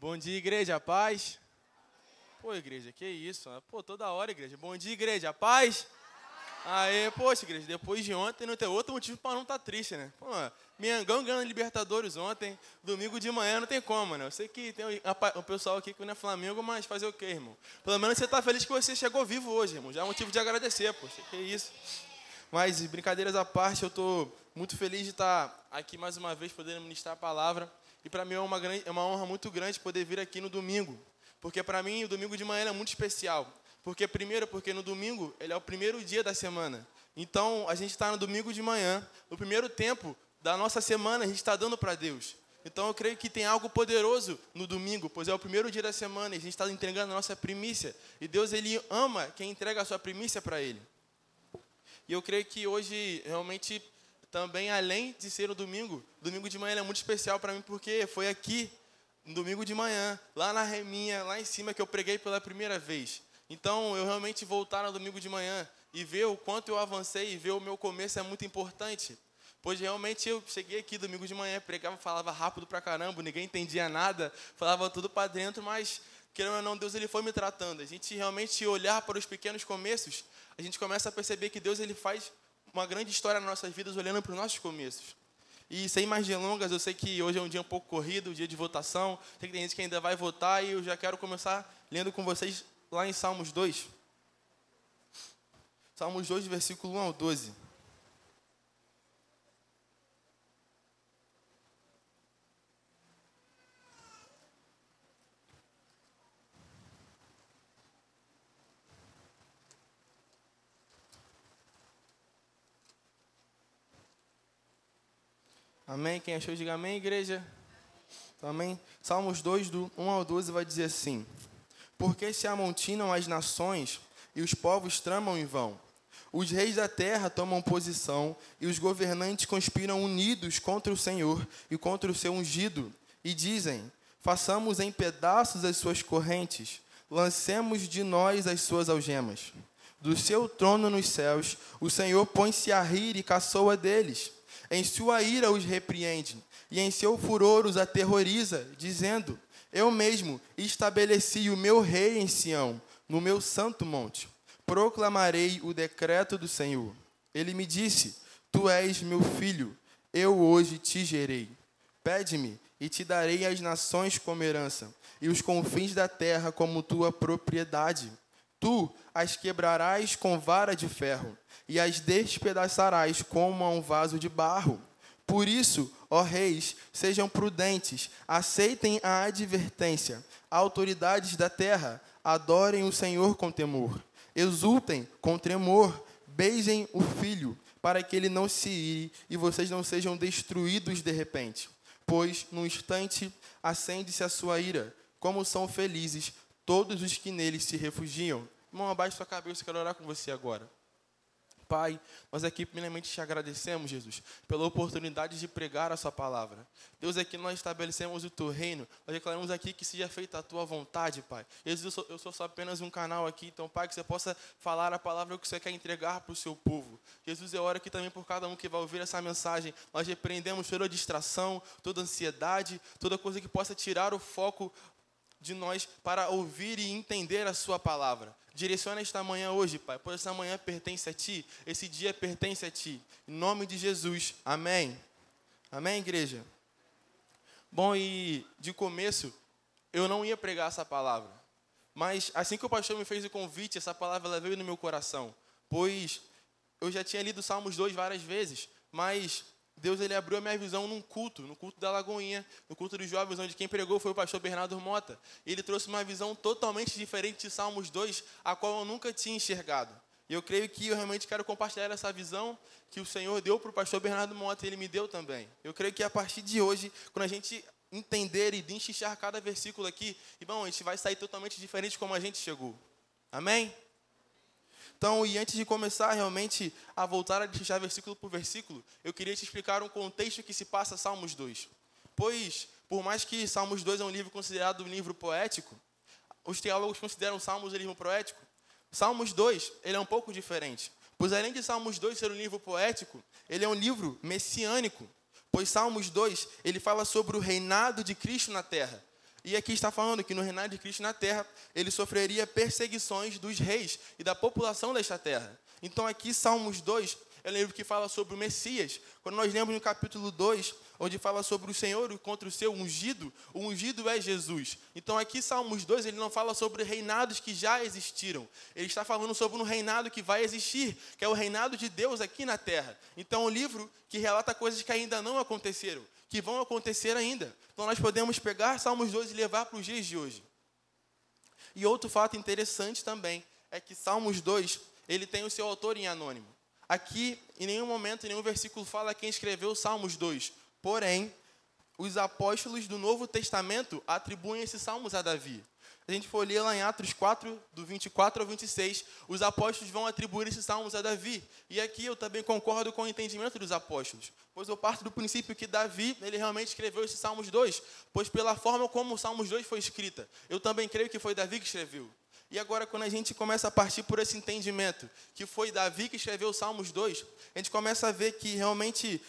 Bom dia, igreja, paz. Pô, igreja, que isso? Pô, toda hora, igreja. Bom dia, igreja, paz. Aê, poxa, igreja, depois de ontem não tem outro motivo para não estar tá triste, né? Pô, Miangão ganhando Libertadores ontem, domingo de manhã não tem como, né? Eu sei que tem o pessoal aqui que não é Flamengo, mas fazer o quê, irmão? Pelo menos você está feliz que você chegou vivo hoje, irmão. Já é motivo de agradecer, poxa, que isso. Mas, brincadeiras à parte, eu estou muito feliz de estar tá aqui mais uma vez, podendo ministrar a palavra. E para mim é uma, grande, é uma honra muito grande poder vir aqui no domingo. Porque para mim o domingo de manhã é muito especial. Porque primeiro, porque no domingo ele é o primeiro dia da semana. Então a gente está no domingo de manhã, no primeiro tempo da nossa semana a gente está dando para Deus. Então eu creio que tem algo poderoso no domingo, pois é o primeiro dia da semana e a gente está entregando a nossa primícia. E Deus ele ama quem entrega a sua primícia para Ele. E eu creio que hoje realmente também, além de ser o domingo, domingo de manhã é muito especial para mim, porque foi aqui, no domingo de manhã, lá na Reminha, lá em cima, que eu preguei pela primeira vez. Então, eu realmente voltar no domingo de manhã e ver o quanto eu avancei e ver o meu começo é muito importante. Pois realmente eu cheguei aqui domingo de manhã, pregava, falava rápido pra caramba, ninguém entendia nada, falava tudo para dentro, mas querendo ou não, Deus ele foi me tratando. A gente realmente olhar para os pequenos começos, a gente começa a perceber que Deus ele faz uma grande história nas nossas vidas olhando para os nossos começos. E sem mais delongas, eu sei que hoje é um dia um pouco corrido, um dia de votação. Sei que tem gente que ainda vai votar e eu já quero começar lendo com vocês lá em Salmos 2. Salmos 2, versículo 1 ao 12. Amém? Quem achou, diga amém, igreja. Amém? Salmos 2, do 1 ao 12, vai dizer assim: Porque se amontinam as nações e os povos tramam em vão. Os reis da terra tomam posição e os governantes conspiram unidos contra o Senhor e contra o seu ungido e dizem: Façamos em pedaços as suas correntes, lancemos de nós as suas algemas. Do seu trono nos céus, o Senhor põe-se a rir e caçoa deles. Em sua ira os repreende, e em seu furor os aterroriza, dizendo: Eu mesmo estabeleci o meu rei em Sião, no meu santo monte. Proclamarei o decreto do Senhor. Ele me disse: Tu és meu filho, eu hoje te gerei. Pede-me, e te darei as nações como herança, e os confins da terra como tua propriedade. Tu as quebrarás com vara de ferro, e as despedaçarás como a um vaso de barro. Por isso, ó reis, sejam prudentes, aceitem a advertência. Autoridades da terra, adorem o Senhor com temor. Exultem com tremor, beijem o filho, para que ele não se ire e vocês não sejam destruídos de repente. Pois, num instante, acende-se a sua ira. Como são felizes todos os que nele se refugiam. Irmão, abaixe sua cabeça, quero orar com você agora. Pai, nós aqui primeiramente te agradecemos, Jesus, pela oportunidade de pregar a sua palavra. Deus, aqui nós estabelecemos o teu reino, nós declaramos aqui que seja feita a tua vontade, Pai. Jesus, eu sou, eu sou só apenas um canal aqui, então, Pai, que você possa falar a palavra que você quer entregar para o seu povo. Jesus, eu oro aqui também por cada um que vai ouvir essa mensagem. Nós repreendemos toda distração, toda ansiedade, toda coisa que possa tirar o foco de nós para ouvir e entender a Sua palavra. Direciona esta manhã hoje, Pai, pois esta manhã pertence a Ti, esse dia pertence a Ti. Em nome de Jesus, amém. Amém, igreja? Bom, e de começo, eu não ia pregar essa palavra, mas assim que o pastor me fez o convite, essa palavra veio no meu coração, pois eu já tinha lido Salmos 2 várias vezes, mas Deus ele abriu a minha visão num culto, no culto da Lagoinha, no culto dos jovens, onde quem pregou foi o pastor Bernardo Mota. Ele trouxe uma visão totalmente diferente de Salmos 2, a qual eu nunca tinha enxergado. E eu creio que eu realmente quero compartilhar essa visão que o Senhor deu para o pastor Bernardo Mota e ele me deu também. Eu creio que a partir de hoje, quando a gente entender e destrinchar cada versículo aqui, irmão, a gente vai sair totalmente diferente como a gente chegou. Amém? Então, e antes de começar realmente a voltar a deixar versículo por versículo, eu queria te explicar um contexto que se passa Salmos 2. Pois, por mais que Salmos 2 é um livro considerado um livro poético, os teólogos consideram Salmos um livro poético. Salmos 2, ele é um pouco diferente. Pois além de Salmos 2 ser um livro poético, ele é um livro messiânico. Pois Salmos 2, ele fala sobre o reinado de Cristo na terra. E aqui está falando que no reinado de Cristo na terra, ele sofreria perseguições dos reis e da população desta terra. Então aqui Salmos 2 é um livro que fala sobre o Messias. Quando nós lemos no capítulo 2, onde fala sobre o Senhor contra o seu ungido, o ungido é Jesus. Então aqui Salmos 2, ele não fala sobre reinados que já existiram. Ele está falando sobre um reinado que vai existir, que é o reinado de Deus aqui na terra. Então é um livro que relata coisas que ainda não aconteceram, que vão acontecer ainda. Então nós podemos pegar Salmos 2 e levar para os dias de hoje. E outro fato interessante também é que Salmos 2, ele tem o seu autor em anônimo. Aqui, em nenhum momento, em nenhum versículo fala quem escreveu Salmos 2. Porém, os apóstolos do Novo Testamento atribuem esses salmos a Davi. A gente for ler lá em Atos 4, do 24 ao 26, os apóstolos vão atribuir esses salmos a Davi. E aqui eu também concordo com o entendimento dos apóstolos, pois eu parto do princípio que Davi, ele realmente escreveu esses salmos 2, pois pela forma como o Salmos 2 foi escrita, eu também creio que foi Davi que escreveu. E agora, quando a gente começa a partir por esse entendimento, que foi Davi que escreveu o Salmos 2, a gente começa a ver que realmente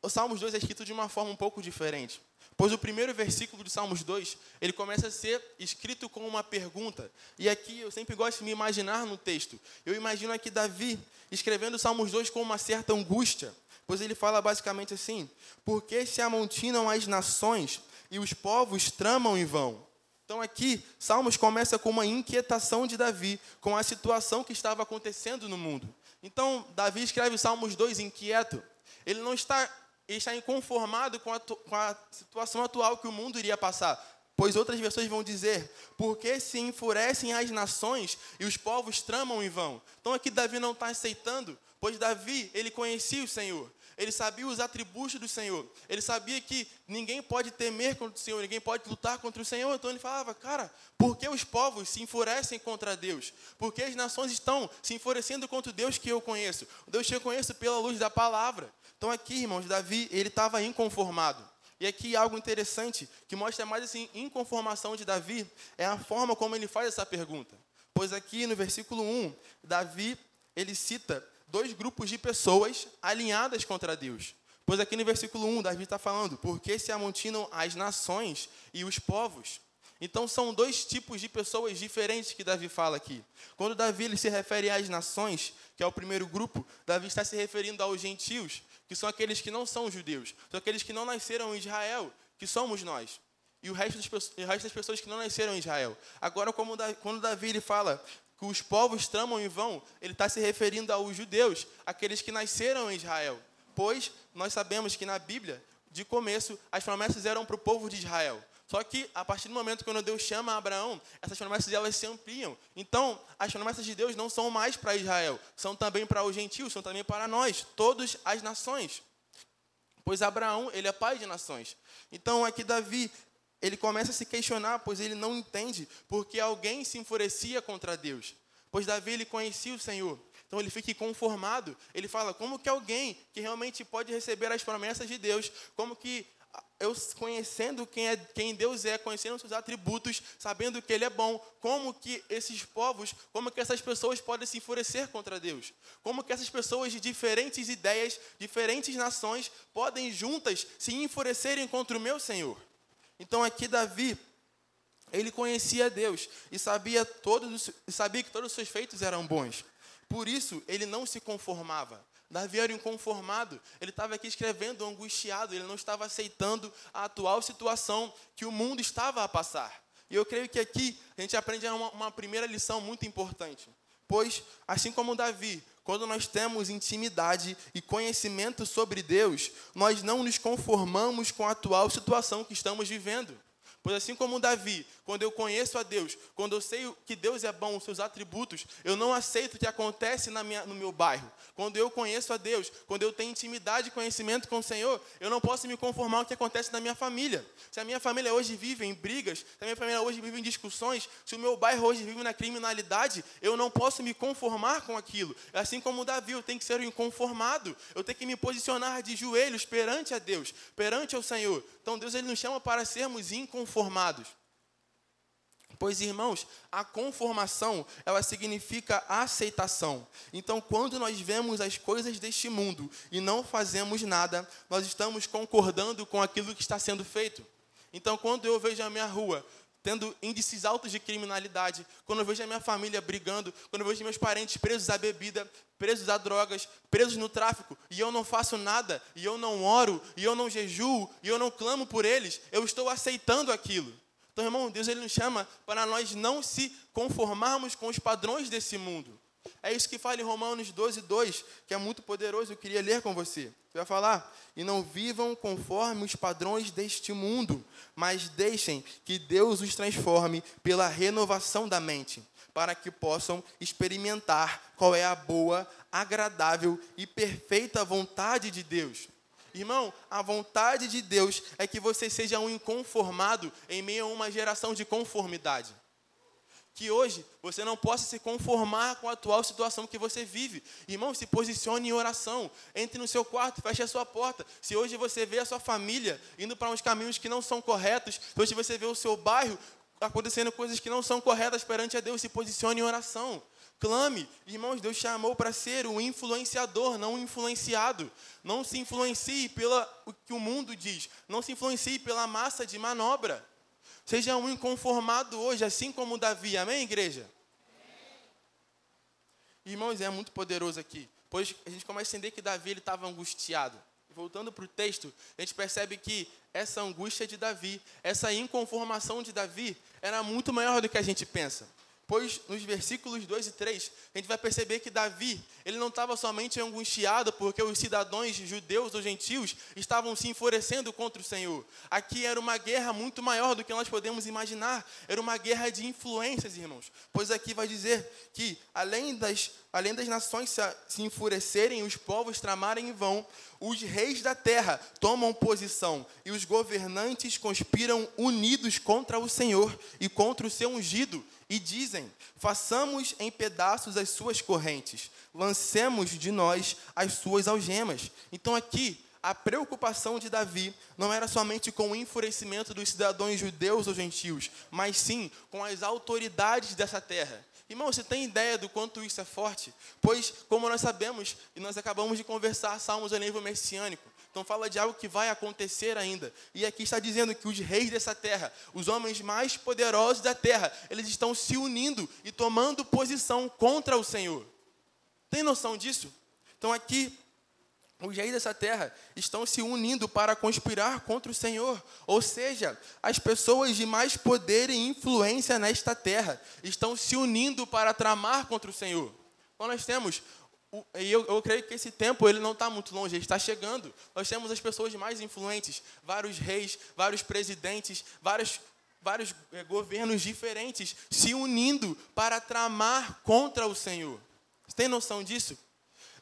o Salmos 2 é escrito de uma forma um pouco diferente. Pois o primeiro versículo de Salmos 2, ele começa a ser escrito com uma pergunta. E aqui eu sempre gosto de me imaginar no texto. Eu imagino aqui Davi escrevendo Salmos 2 com uma certa angústia. Pois ele fala basicamente assim: Por que se amontinam as nações e os povos tramam em vão? Então aqui, Salmos começa com uma inquietação de Davi com a situação que estava acontecendo no mundo. Então, Davi escreve Salmos 2 inquieto. Ele não está, ele está inconformado com a, com a situação atual que o mundo iria passar. Pois outras versões vão dizer, porque se enfurecem as nações e os povos tramam em vão. Então aqui Davi não está aceitando, pois Davi, ele conhecia o Senhor ele sabia os atributos do Senhor, ele sabia que ninguém pode temer contra o Senhor, ninguém pode lutar contra o Senhor. Então ele falava, cara, por que os povos se enfurecem contra Deus? Por que as nações estão se enfurecendo contra o Deus que eu conheço? O Deus que eu conheço pela luz da palavra. Então aqui, irmãos, Davi, ele estava inconformado. E aqui algo interessante que mostra mais assim inconformação de Davi é a forma como ele faz essa pergunta. Pois aqui no versículo 1, Davi, ele cita dois grupos de pessoas alinhadas contra Deus. Pois aqui no versículo 1, Davi está falando, porque se amontinam as nações e os povos. Então são dois tipos de pessoas diferentes que Davi fala aqui. Quando Davi ele se refere às nações, que é o primeiro grupo, Davi está se referindo aos gentios, que são aqueles que não são judeus, são aqueles que não nasceram em Israel, que somos nós. E o resto, das, o resto das pessoas que não nasceram em Israel. Agora, como quando Davi ele fala que os povos tramam em vão, ele está se referindo aos judeus, aqueles que nasceram em Israel. Pois nós sabemos que na Bíblia, de começo, as promessas eram para o povo de Israel. Só que a partir do momento quando Deus chama Abraão, essas promessas elas se ampliam. Então, as promessas de Deus não são mais para Israel, são também para os gentios, são também para nós, todas as nações. Pois Abraão, ele é pai de nações. Então, aqui Davi, ele começa a se questionar, pois ele não entende porque alguém se enfurecia contra Deus. Pois Davi ele conhecia o Senhor. Então ele fica conformado. Ele fala: como que alguém que realmente pode receber as promessas de Deus, como que eu conhecendo quem, é, quem Deus é, conhecendo seus atributos, sabendo que Ele é bom, como que esses povos, como que essas pessoas podem se enfurecer contra Deus? Como que essas pessoas de diferentes ideias, diferentes nações, podem juntas se enfurecerem contra o meu Senhor? Então aqui Davi, ele conhecia Deus e sabia, todos, sabia que todos os seus feitos eram bons. Por isso, ele não se conformava. Davi era inconformado, ele estava aqui escrevendo angustiado, ele não estava aceitando a atual situação que o mundo estava a passar. E eu creio que aqui a gente aprende uma, uma primeira lição muito importante. Pois, assim como Davi, quando nós temos intimidade e conhecimento sobre Deus, nós não nos conformamos com a atual situação que estamos vivendo. Pois assim como Davi, quando eu conheço a Deus, quando eu sei que Deus é bom, os seus atributos, eu não aceito o que acontece na minha, no meu bairro. Quando eu conheço a Deus, quando eu tenho intimidade e conhecimento com o Senhor, eu não posso me conformar com o que acontece na minha família. Se a minha família hoje vive em brigas, se a minha família hoje vive em discussões, se o meu bairro hoje vive na criminalidade, eu não posso me conformar com aquilo. Assim como Davi, eu tenho que ser um inconformado. Eu tenho que me posicionar de joelhos perante a Deus, perante o Senhor. Então Deus ele nos chama para sermos inconformados. Pois, irmãos, a conformação, ela significa aceitação. Então, quando nós vemos as coisas deste mundo e não fazemos nada, nós estamos concordando com aquilo que está sendo feito. Então, quando eu vejo a minha rua tendo índices altos de criminalidade, quando eu vejo a minha família brigando, quando eu vejo meus parentes presos à bebida, presos a drogas, presos no tráfico, e eu não faço nada, e eu não oro, e eu não jejuo, e eu não clamo por eles, eu estou aceitando aquilo. Então, irmão, Deus ele nos chama para nós não se conformarmos com os padrões desse mundo. É isso que fala em Romanos 12, 2, que é muito poderoso, eu queria ler com você. Vai falar, e não vivam conforme os padrões deste mundo, mas deixem que Deus os transforme pela renovação da mente, para que possam experimentar qual é a boa, agradável e perfeita vontade de Deus. Irmão, a vontade de Deus é que você seja um inconformado em meio a uma geração de conformidade. Que hoje você não possa se conformar com a atual situação que você vive. Irmão, se posicione em oração. Entre no seu quarto, feche a sua porta. Se hoje você vê a sua família indo para uns caminhos que não são corretos, se hoje você vê o seu bairro acontecendo coisas que não são corretas perante a Deus, se posicione em oração. Clame, irmãos, Deus chamou para ser um influenciador, não um influenciado. Não se influencie pelo que o mundo diz, não se influencie pela massa de manobra. Seja um inconformado hoje, assim como Davi. Amém, igreja? Amém. Irmãos, é muito poderoso aqui, pois a gente começa a entender que Davi estava angustiado. Voltando para o texto, a gente percebe que essa angústia de Davi, essa inconformação de Davi, era muito maior do que a gente pensa. Pois nos versículos 2 e 3, a gente vai perceber que Davi, ele não estava somente angustiado porque os cidadãos judeus ou gentios estavam se enfurecendo contra o Senhor. Aqui era uma guerra muito maior do que nós podemos imaginar. Era uma guerra de influências, irmãos. Pois aqui vai dizer que, além das, além das nações se, se enfurecerem, os povos tramarem em vão, os reis da terra tomam posição e os governantes conspiram unidos contra o Senhor e contra o seu ungido e dizem: façamos em pedaços as suas correntes, lancemos de nós as suas algemas. Então, aqui, a preocupação de Davi não era somente com o enfurecimento dos cidadãos judeus ou gentios, mas sim com as autoridades dessa terra. Irmão, você tem ideia do quanto isso é forte? Pois, como nós sabemos, e nós acabamos de conversar Salmos a nível messiânico, então fala de algo que vai acontecer ainda. E aqui está dizendo que os reis dessa terra, os homens mais poderosos da terra, eles estão se unindo e tomando posição contra o Senhor. Tem noção disso? Então aqui os reis dessa terra estão se unindo para conspirar contra o Senhor. Ou seja, as pessoas de mais poder e influência nesta terra estão se unindo para tramar contra o Senhor. Então nós temos e eu, eu, creio que esse tempo ele não está muito longe, ele está chegando. Nós temos as pessoas mais influentes, vários reis, vários presidentes, vários, vários é, governos diferentes se unindo para tramar contra o Senhor. Você tem noção disso?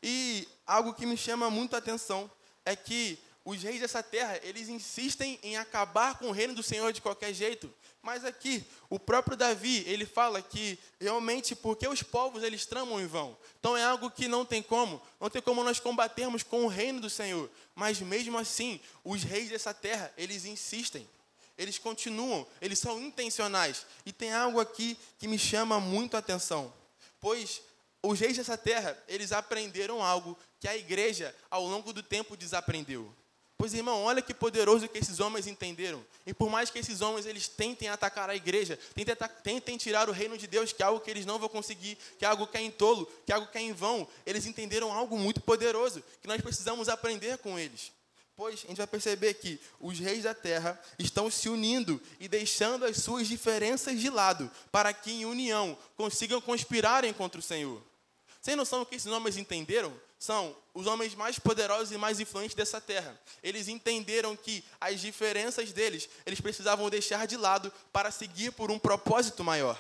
E algo que me chama muito a atenção é que os reis dessa terra, eles insistem em acabar com o reino do Senhor de qualquer jeito. Mas aqui, o próprio Davi, ele fala que realmente porque os povos eles tramam em vão. Então é algo que não tem como, não tem como nós combatermos com o reino do Senhor. Mas mesmo assim, os reis dessa terra, eles insistem. Eles continuam, eles são intencionais. E tem algo aqui que me chama muito a atenção. Pois os reis dessa terra, eles aprenderam algo que a igreja, ao longo do tempo, desaprendeu. Pois, irmão, olha que poderoso que esses homens entenderam. E por mais que esses homens eles tentem atacar a igreja, tentem, tentem tirar o reino de Deus, que é algo que eles não vão conseguir, que é algo que é em tolo, que é algo que é em vão, eles entenderam algo muito poderoso, que nós precisamos aprender com eles. Pois a gente vai perceber que os reis da terra estão se unindo e deixando as suas diferenças de lado, para que em união consigam conspirarem contra o Senhor. Sem noção do que esses homens entenderam? São os homens mais poderosos e mais influentes dessa terra. Eles entenderam que as diferenças deles, eles precisavam deixar de lado para seguir por um propósito maior.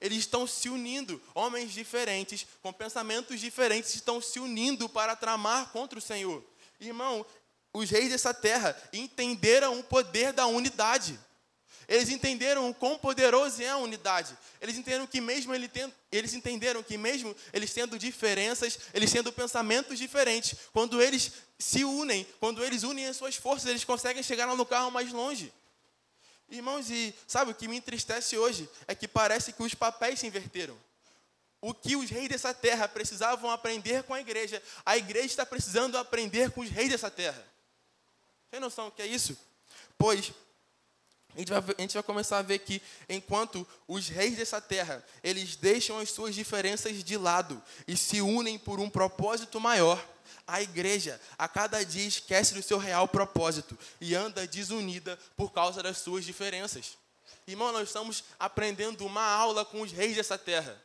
Eles estão se unindo, homens diferentes, com pensamentos diferentes, estão se unindo para tramar contra o Senhor. Irmão, os reis dessa terra entenderam o poder da unidade. Eles entenderam o quão poderoso é a unidade. Eles entenderam que mesmo ele eles entenderam que mesmo eles tendo diferenças, eles tendo pensamentos diferentes, quando eles se unem, quando eles unem as suas forças, eles conseguem chegar no carro mais longe. Irmãos, e sabe o que me entristece hoje é que parece que os papéis se inverteram. O que os reis dessa terra precisavam aprender com a igreja, a igreja está precisando aprender com os reis dessa terra. Tem noção do que é isso? Pois a gente, vai, a gente vai começar a ver que enquanto os reis dessa terra, eles deixam as suas diferenças de lado e se unem por um propósito maior, a igreja a cada dia esquece do seu real propósito e anda desunida por causa das suas diferenças. Irmão, nós estamos aprendendo uma aula com os reis dessa terra.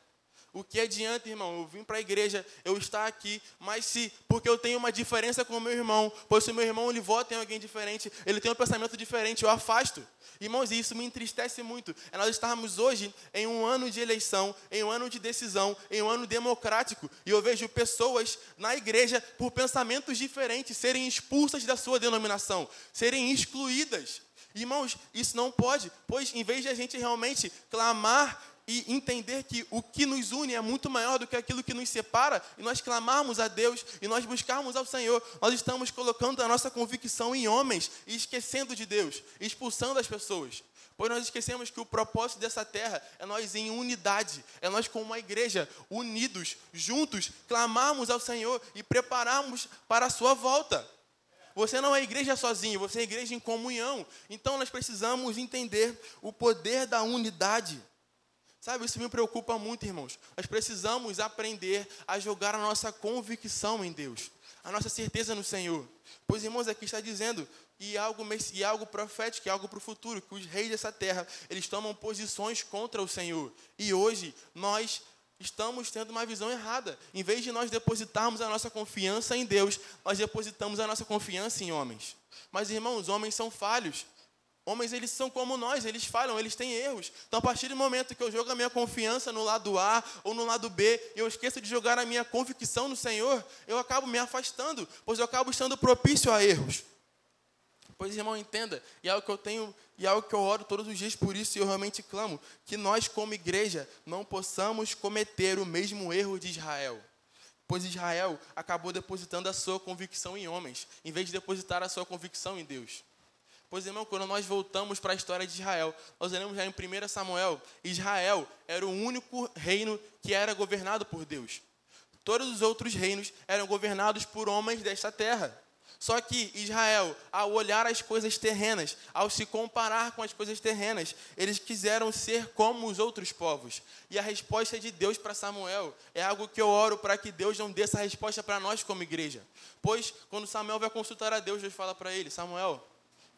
O que adianta, irmão? Eu vim para a igreja, eu estar aqui, mas se, porque eu tenho uma diferença com o meu irmão, pois se o meu irmão ele vota em alguém diferente, ele tem um pensamento diferente, eu afasto. Irmãos, isso me entristece muito. É nós estarmos hoje em um ano de eleição, em um ano de decisão, em um ano democrático, e eu vejo pessoas na igreja por pensamentos diferentes serem expulsas da sua denominação, serem excluídas. Irmãos, isso não pode, pois em vez de a gente realmente clamar e entender que o que nos une é muito maior do que aquilo que nos separa, e nós clamarmos a Deus e nós buscarmos ao Senhor, nós estamos colocando a nossa convicção em homens e esquecendo de Deus, expulsando as pessoas. Pois nós esquecemos que o propósito dessa terra é nós em unidade, é nós como uma igreja, unidos, juntos, clamarmos ao Senhor e prepararmos para a sua volta. Você não é igreja sozinho, você é igreja em comunhão. Então nós precisamos entender o poder da unidade. Sabe, isso me preocupa muito, irmãos. Nós precisamos aprender a jogar a nossa convicção em Deus, a nossa certeza no Senhor. Pois, irmãos, aqui está dizendo, e algo, e algo profético, e algo para o futuro, que os reis dessa terra, eles tomam posições contra o Senhor. E hoje, nós estamos tendo uma visão errada. Em vez de nós depositarmos a nossa confiança em Deus, nós depositamos a nossa confiança em homens. Mas, irmãos, homens são falhos. Homens, eles são como nós, eles falham, eles têm erros. Então, a partir do momento que eu jogo a minha confiança no lado A ou no lado B, e eu esqueço de jogar a minha convicção no Senhor, eu acabo me afastando, pois eu acabo estando propício a erros. Pois, irmão, entenda, e é algo que eu tenho, e é algo que eu oro todos os dias por isso, e eu realmente clamo, que nós, como igreja, não possamos cometer o mesmo erro de Israel. Pois Israel acabou depositando a sua convicção em homens, em vez de depositar a sua convicção em Deus. Pois, irmão, quando nós voltamos para a história de Israel, nós lemos já em 1 Samuel, Israel era o único reino que era governado por Deus. Todos os outros reinos eram governados por homens desta terra. Só que Israel, ao olhar as coisas terrenas, ao se comparar com as coisas terrenas, eles quiseram ser como os outros povos. E a resposta de Deus para Samuel é algo que eu oro para que Deus não dê essa resposta para nós como igreja. Pois, quando Samuel vai consultar a Deus, Deus fala para ele: Samuel,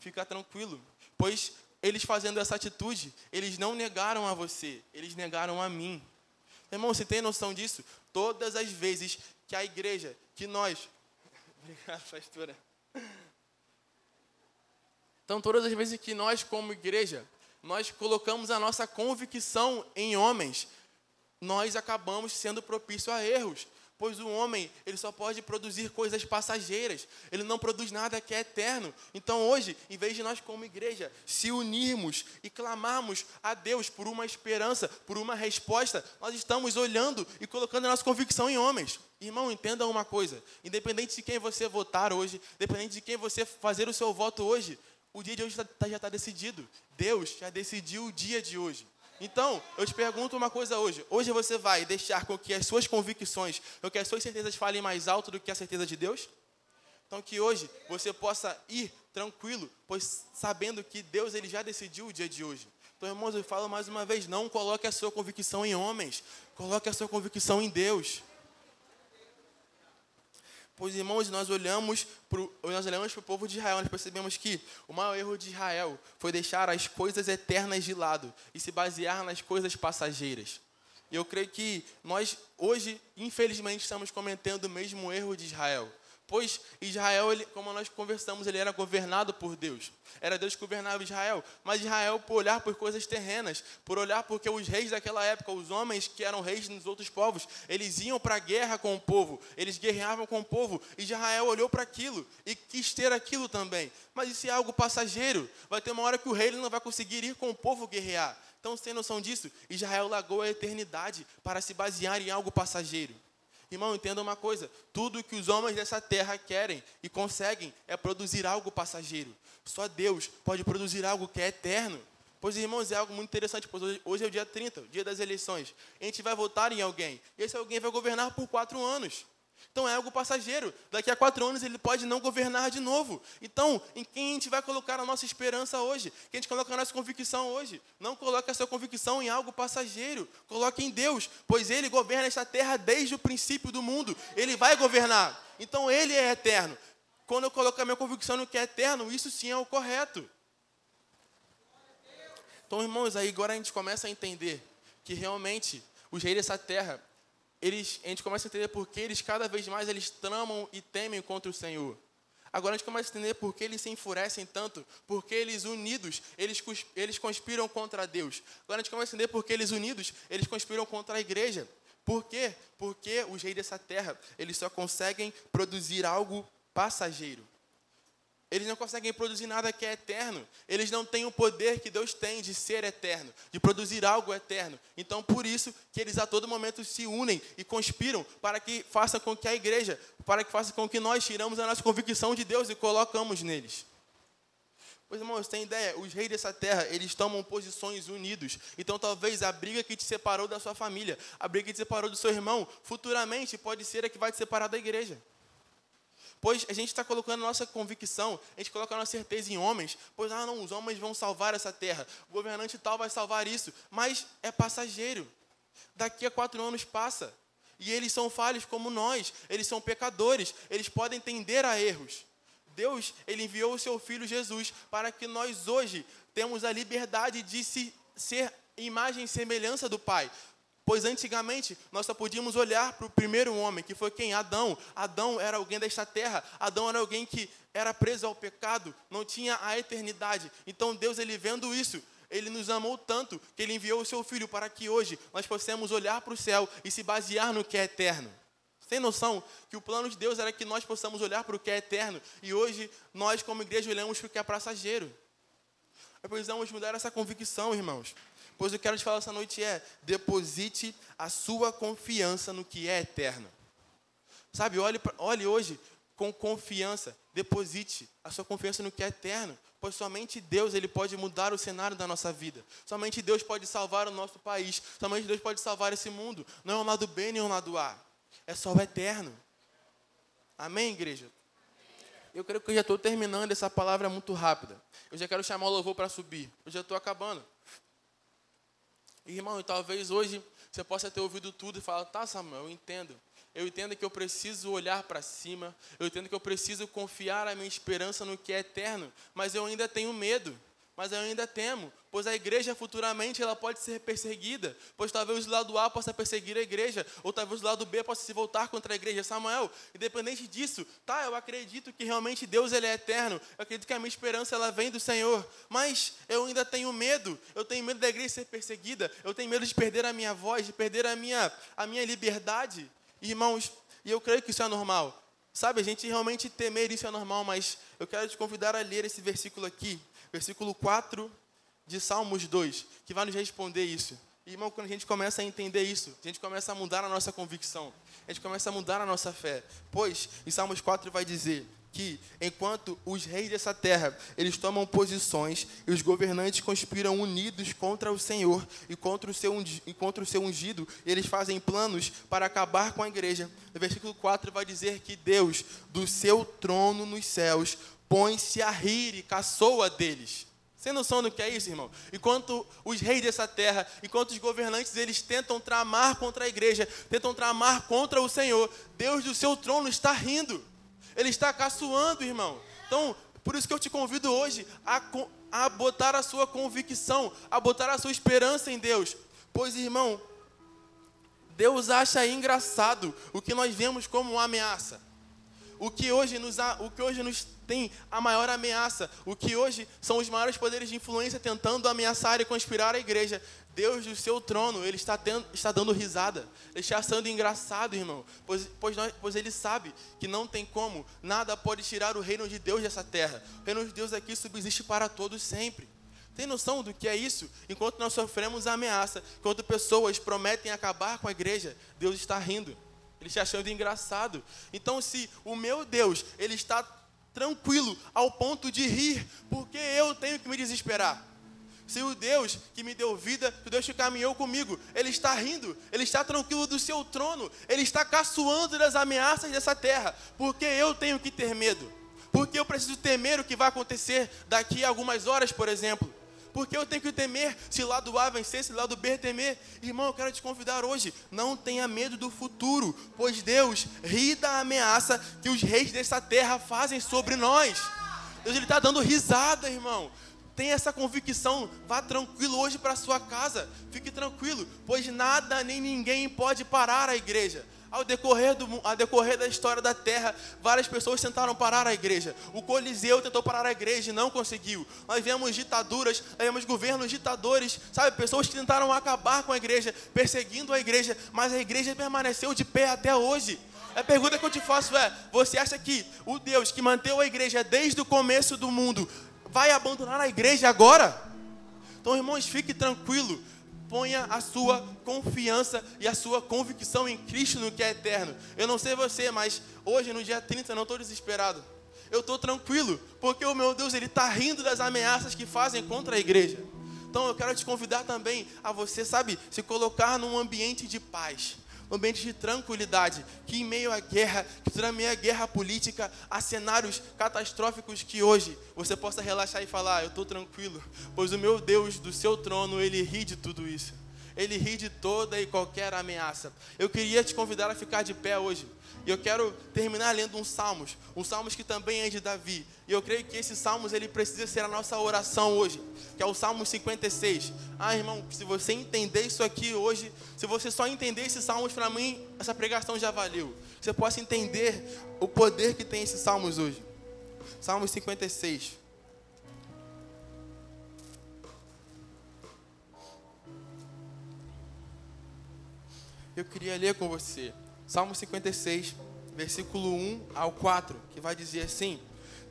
fica tranquilo, pois eles fazendo essa atitude, eles não negaram a você, eles negaram a mim. Irmão, você tem noção disso? Todas as vezes que a igreja, que nós. Obrigado, pastora. Então, todas as vezes que nós, como igreja, nós colocamos a nossa convicção em homens, nós acabamos sendo propício a erros pois o homem, ele só pode produzir coisas passageiras, ele não produz nada que é eterno. Então hoje, em vez de nós como igreja se unirmos e clamarmos a Deus por uma esperança, por uma resposta, nós estamos olhando e colocando a nossa convicção em homens. Irmão, entenda uma coisa, independente de quem você votar hoje, independente de quem você fazer o seu voto hoje, o dia de hoje tá, já está decidido. Deus já decidiu o dia de hoje. Então, eu te pergunto uma coisa hoje. Hoje você vai deixar com que as suas convicções, com que as suas certezas falem mais alto do que a certeza de Deus? Então, que hoje você possa ir tranquilo, pois sabendo que Deus ele já decidiu o dia de hoje. Então, irmãos, eu falo mais uma vez: não coloque a sua convicção em homens, coloque a sua convicção em Deus. Pois, irmãos, nós olhamos para o povo de Israel, nós percebemos que o maior erro de Israel foi deixar as coisas eternas de lado e se basear nas coisas passageiras. E eu creio que nós, hoje, infelizmente, estamos cometendo o mesmo erro de Israel. Pois Israel, ele, como nós conversamos, ele era governado por Deus. Era Deus que governava Israel. Mas Israel, por olhar por coisas terrenas, por olhar porque os reis daquela época, os homens que eram reis nos outros povos, eles iam para a guerra com o povo, eles guerreavam com o povo. E Israel olhou para aquilo e quis ter aquilo também. Mas isso é algo passageiro. Vai ter uma hora que o rei não vai conseguir ir com o povo guerrear. Então, sem noção disso, Israel largou a eternidade para se basear em algo passageiro. Irmão, entenda uma coisa: tudo que os homens dessa terra querem e conseguem é produzir algo passageiro. Só Deus pode produzir algo que é eterno. Pois, irmãos, é algo muito interessante, pois hoje, é o dia 30, o dia das eleições. A gente vai votar em alguém, e esse alguém vai governar por quatro anos. Então é algo passageiro. Daqui a quatro anos ele pode não governar de novo. Então, em quem a gente vai colocar a nossa esperança hoje? Quem a gente coloca a nossa convicção hoje? Não coloque a sua convicção em algo passageiro. Coloque em Deus, pois Ele governa esta terra desde o princípio do mundo. Ele vai governar. Então Ele é eterno. Quando eu coloco a minha convicção no que é eterno, isso sim é o correto. Então, irmãos, aí agora a gente começa a entender que realmente os reis dessa terra eles, a gente começa a entender por que eles cada vez mais eles tramam e temem contra o Senhor. Agora a gente começa a entender por que eles se enfurecem tanto, porque eles unidos, eles, eles conspiram contra Deus. Agora a gente começa a entender por que eles unidos, eles conspiram contra a igreja. Por quê? Porque os reis dessa terra, eles só conseguem produzir algo passageiro. Eles não conseguem produzir nada que é eterno. Eles não têm o poder que Deus tem de ser eterno, de produzir algo eterno. Então, por isso que eles a todo momento se unem e conspiram para que faça com que a igreja, para que faça com que nós tiramos a nossa convicção de Deus e colocamos neles. Pois, irmãos, tem ideia? Os reis dessa terra, eles tomam posições unidos. Então, talvez a briga que te separou da sua família, a briga que te separou do seu irmão, futuramente pode ser a que vai te separar da igreja. Pois a gente está colocando nossa convicção, a gente coloca a nossa certeza em homens, pois ah, não, os homens vão salvar essa terra, o governante tal vai salvar isso, mas é passageiro. Daqui a quatro anos passa. E eles são falhos como nós, eles são pecadores, eles podem tender a erros. Deus, ele enviou o seu filho Jesus para que nós hoje temos a liberdade de se, ser imagem e semelhança do Pai. Pois antigamente nós só podíamos olhar para o primeiro homem, que foi quem? Adão. Adão era alguém desta terra. Adão era alguém que era preso ao pecado, não tinha a eternidade. Então Deus, ele vendo isso, ele nos amou tanto que ele enviou o seu filho para que hoje nós possamos olhar para o céu e se basear no que é eterno. Tem noção que o plano de Deus era que nós possamos olhar para o que é eterno e hoje nós, como igreja, olhamos para o que é passageiro. Nós precisamos mudar essa convicção, irmãos. Pois eu quero te falar essa noite é: deposite a sua confiança no que é eterno. Sabe, olhe, olhe hoje com confiança, deposite a sua confiança no que é eterno, pois somente Deus ele pode mudar o cenário da nossa vida. Somente Deus pode salvar o nosso país, somente Deus pode salvar esse mundo. Não é um lado B nem um lado A, é só o eterno. Amém, igreja? Eu creio que eu já estou terminando essa palavra muito rápida. Eu já quero chamar o louvor para subir. Eu já estou acabando. Irmão, talvez hoje você possa ter ouvido tudo e falar, tá, Samuel, eu entendo. Eu entendo que eu preciso olhar para cima, eu entendo que eu preciso confiar a minha esperança no que é eterno, mas eu ainda tenho medo mas eu ainda temo, pois a igreja futuramente ela pode ser perseguida, pois talvez o lado A possa perseguir a igreja, ou talvez o lado B possa se voltar contra a igreja. Samuel, independente disso, tá, eu acredito que realmente Deus ele é eterno, eu acredito que a minha esperança ela vem do Senhor, mas eu ainda tenho medo, eu tenho medo da igreja ser perseguida, eu tenho medo de perder a minha voz, de perder a minha, a minha liberdade. Irmãos, e eu creio que isso é normal. Sabe, a gente realmente temer isso é normal, mas eu quero te convidar a ler esse versículo aqui, versículo 4 de Salmos 2, que vai nos responder isso. E, irmão, quando a gente começa a entender isso, a gente começa a mudar a nossa convicção, a gente começa a mudar a nossa fé. Pois, em Salmos 4 vai dizer que, enquanto os reis dessa terra, eles tomam posições e os governantes conspiram unidos contra o Senhor e contra o seu, e contra o seu ungido, eles fazem planos para acabar com a igreja. No versículo 4 vai dizer que Deus, do seu trono nos céus, põe-se a rir e caçoa deles. Sem noção do que é isso, irmão? Enquanto os reis dessa terra, enquanto os governantes, eles tentam tramar contra a igreja, tentam tramar contra o Senhor, Deus do seu trono está rindo. Ele está caçoando, irmão. Então, por isso que eu te convido hoje a, a botar a sua convicção, a botar a sua esperança em Deus. Pois, irmão, Deus acha engraçado o que nós vemos como uma ameaça. O que hoje nos, o que hoje nos tem a maior ameaça, o que hoje são os maiores poderes de influência tentando ameaçar e conspirar a igreja. Deus do seu trono, ele está, tendo, está dando risada, ele está sendo engraçado, irmão, pois, pois, nós, pois ele sabe que não tem como, nada pode tirar o reino de Deus dessa terra. O reino de Deus aqui subsiste para todos sempre. Tem noção do que é isso? Enquanto nós sofremos a ameaça, enquanto pessoas prometem acabar com a igreja, Deus está rindo. Ele está achando engraçado. Então, se o meu Deus, ele está tranquilo ao ponto de rir, porque eu tenho que me desesperar. Se o Deus que me deu vida, o Deus que caminhou comigo, Ele está rindo, Ele está tranquilo do seu trono, Ele está caçoando das ameaças dessa terra, porque eu tenho que ter medo, porque eu preciso temer o que vai acontecer daqui a algumas horas, por exemplo. Porque eu tenho que temer se lá do A vencer, se lá do B temer. Irmão, eu quero te convidar hoje. Não tenha medo do futuro, pois Deus ri da ameaça que os reis dessa terra fazem sobre nós. Deus ele está dando risada, irmão. Tenha essa convicção, vá tranquilo hoje para sua casa, fique tranquilo, pois nada nem ninguém pode parar a igreja. Ao decorrer, do, ao decorrer da história da terra, várias pessoas tentaram parar a igreja. O Coliseu tentou parar a igreja e não conseguiu. Nós vemos ditaduras, nós vemos governos ditadores, sabe? Pessoas que tentaram acabar com a igreja, perseguindo a igreja, mas a igreja permaneceu de pé até hoje. A pergunta que eu te faço é: você acha que o Deus que manteve a igreja desde o começo do mundo vai abandonar a igreja agora? Então, irmãos, fique tranquilo. Ponha a sua confiança e a sua convicção em Cristo no que é eterno. Eu não sei você, mas hoje, no dia 30, eu não estou desesperado. Eu estou tranquilo, porque o meu Deus, Ele está rindo das ameaças que fazem contra a igreja. Então eu quero te convidar também a você, sabe, se colocar num ambiente de paz ambiente de tranquilidade, que em meio à guerra, que meio à guerra política, há cenários catastróficos que hoje você possa relaxar e falar, eu estou tranquilo, pois o meu Deus do seu trono, ele ri de tudo isso. Ele ri de toda e qualquer ameaça. Eu queria te convidar a ficar de pé hoje. E eu quero terminar lendo um Salmos, um Salmos que também é de Davi. E eu creio que esse Salmos ele precisa ser a nossa oração hoje, que é o Salmo 56. Ah, irmão, se você entender isso aqui hoje, se você só entender esse Salmos para mim, essa pregação já valeu. Você possa entender o poder que tem esse Salmos hoje. Salmos 56. Eu queria ler com você Salmo 56, versículo 1 ao 4, que vai dizer assim: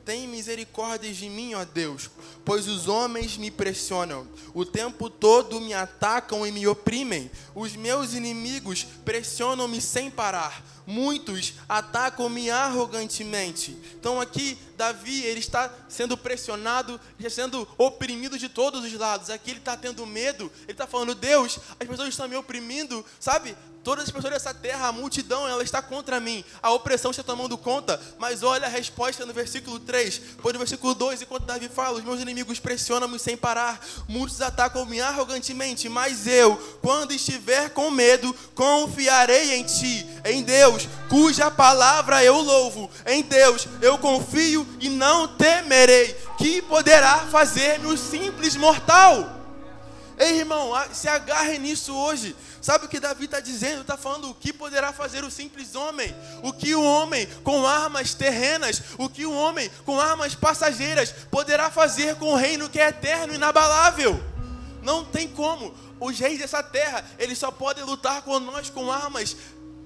Tem misericórdia de mim, ó Deus, pois os homens me pressionam, o tempo todo me atacam e me oprimem. Os meus inimigos pressionam-me sem parar. Muitos atacam-me arrogantemente. Então aqui Davi ele está sendo pressionado, está sendo oprimido de todos os lados. Aqui ele está tendo medo. Ele está falando Deus, as pessoas estão me oprimindo, sabe? Todas as pessoas dessa terra, a multidão, ela está contra mim. A opressão está tomando conta. Mas olha a resposta no versículo 3. Pois no versículo 2, enquanto Davi fala, os meus inimigos pressionam-me sem parar. Muitos atacam-me arrogantemente. Mas eu, quando estiver com medo, confiarei em ti, em Deus, cuja palavra eu louvo. Em Deus eu confio e não temerei. Que poderá fazer-me o simples mortal? Ei, irmão, se agarre nisso hoje. Sabe o que Davi está dizendo? Está falando o que poderá fazer o simples homem, o que o homem com armas terrenas, o que o homem com armas passageiras poderá fazer com o reino que é eterno e inabalável. Não tem como. Os reis dessa terra, eles só podem lutar com nós com armas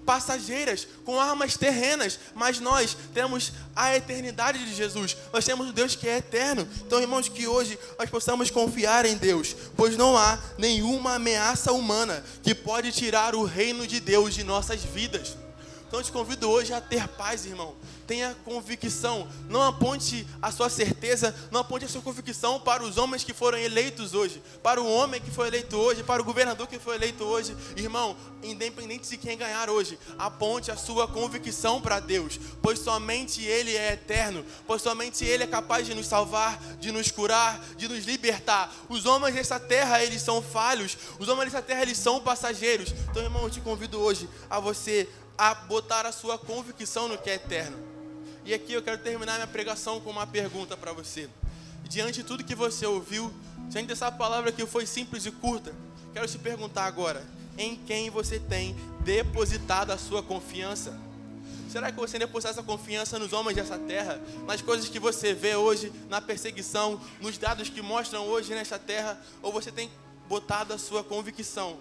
passageiras, com armas terrenas, mas nós temos a eternidade de Jesus. Nós temos um Deus que é eterno. Então, irmãos, que hoje nós possamos confiar em Deus, pois não há nenhuma ameaça humana que pode tirar o reino de Deus de nossas vidas. Então, te convido hoje a ter paz, irmão tenha convicção. Não aponte a sua certeza, não aponte a sua convicção para os homens que foram eleitos hoje, para o homem que foi eleito hoje, para o governador que foi eleito hoje. Irmão, independente de quem ganhar hoje, aponte a sua convicção para Deus, pois somente Ele é eterno, pois somente Ele é capaz de nos salvar, de nos curar, de nos libertar. Os homens dessa terra, eles são falhos, os homens dessa terra, eles são passageiros. Então, irmão, eu te convido hoje a você a botar a sua convicção no que é eterno. E aqui eu quero terminar minha pregação com uma pergunta para você. Diante de tudo que você ouviu, diante dessa palavra que foi simples e curta, quero te perguntar agora: em quem você tem depositado a sua confiança? Será que você depositar essa confiança nos homens dessa terra, nas coisas que você vê hoje, na perseguição, nos dados que mostram hoje nessa terra, ou você tem botado a sua convicção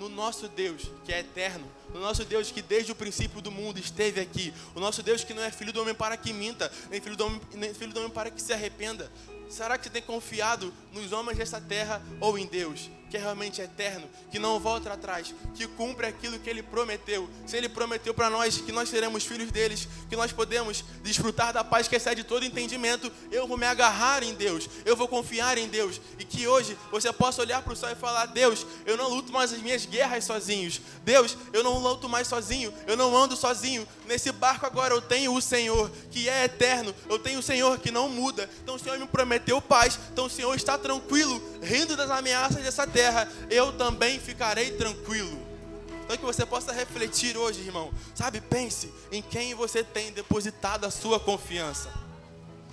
no nosso Deus, que é eterno, no nosso Deus que desde o princípio do mundo esteve aqui, o nosso Deus que não é filho do homem para que minta, nem filho do homem, nem filho do homem para que se arrependa. Será que você tem confiado nos homens dessa terra ou em Deus? Que é realmente eterno, que não volta atrás, que cumpre aquilo que ele prometeu. Se ele prometeu para nós que nós seremos filhos deles, que nós podemos desfrutar da paz que excede todo entendimento, eu vou me agarrar em Deus, eu vou confiar em Deus. E que hoje você possa olhar para o céu e falar: Deus, eu não luto mais as minhas guerras sozinhos. Deus, eu não luto mais sozinho, eu não ando sozinho. Nesse barco agora eu tenho o Senhor, que é eterno, eu tenho o Senhor que não muda. Então o Senhor me prometeu paz, então o Senhor está tranquilo, rindo das ameaças dessa terra terra, eu também ficarei tranquilo. Então que você possa refletir hoje, irmão. Sabe, pense em quem você tem depositado a sua confiança.